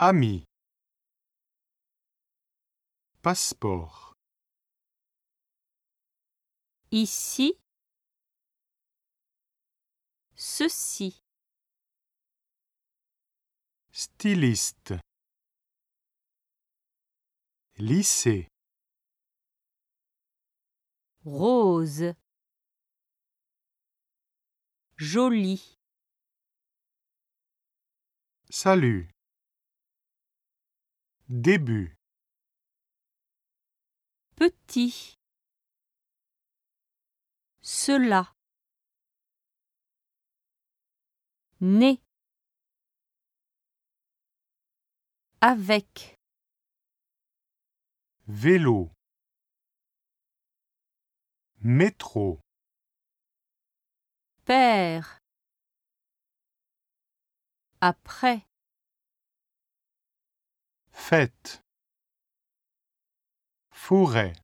Ami. Passeport. ici, ceci, Styliste. Lycée. rose, joli, Salut. Début. petit, cela, né, avec, Vélo. Métro. père, après, Fête. Forêt.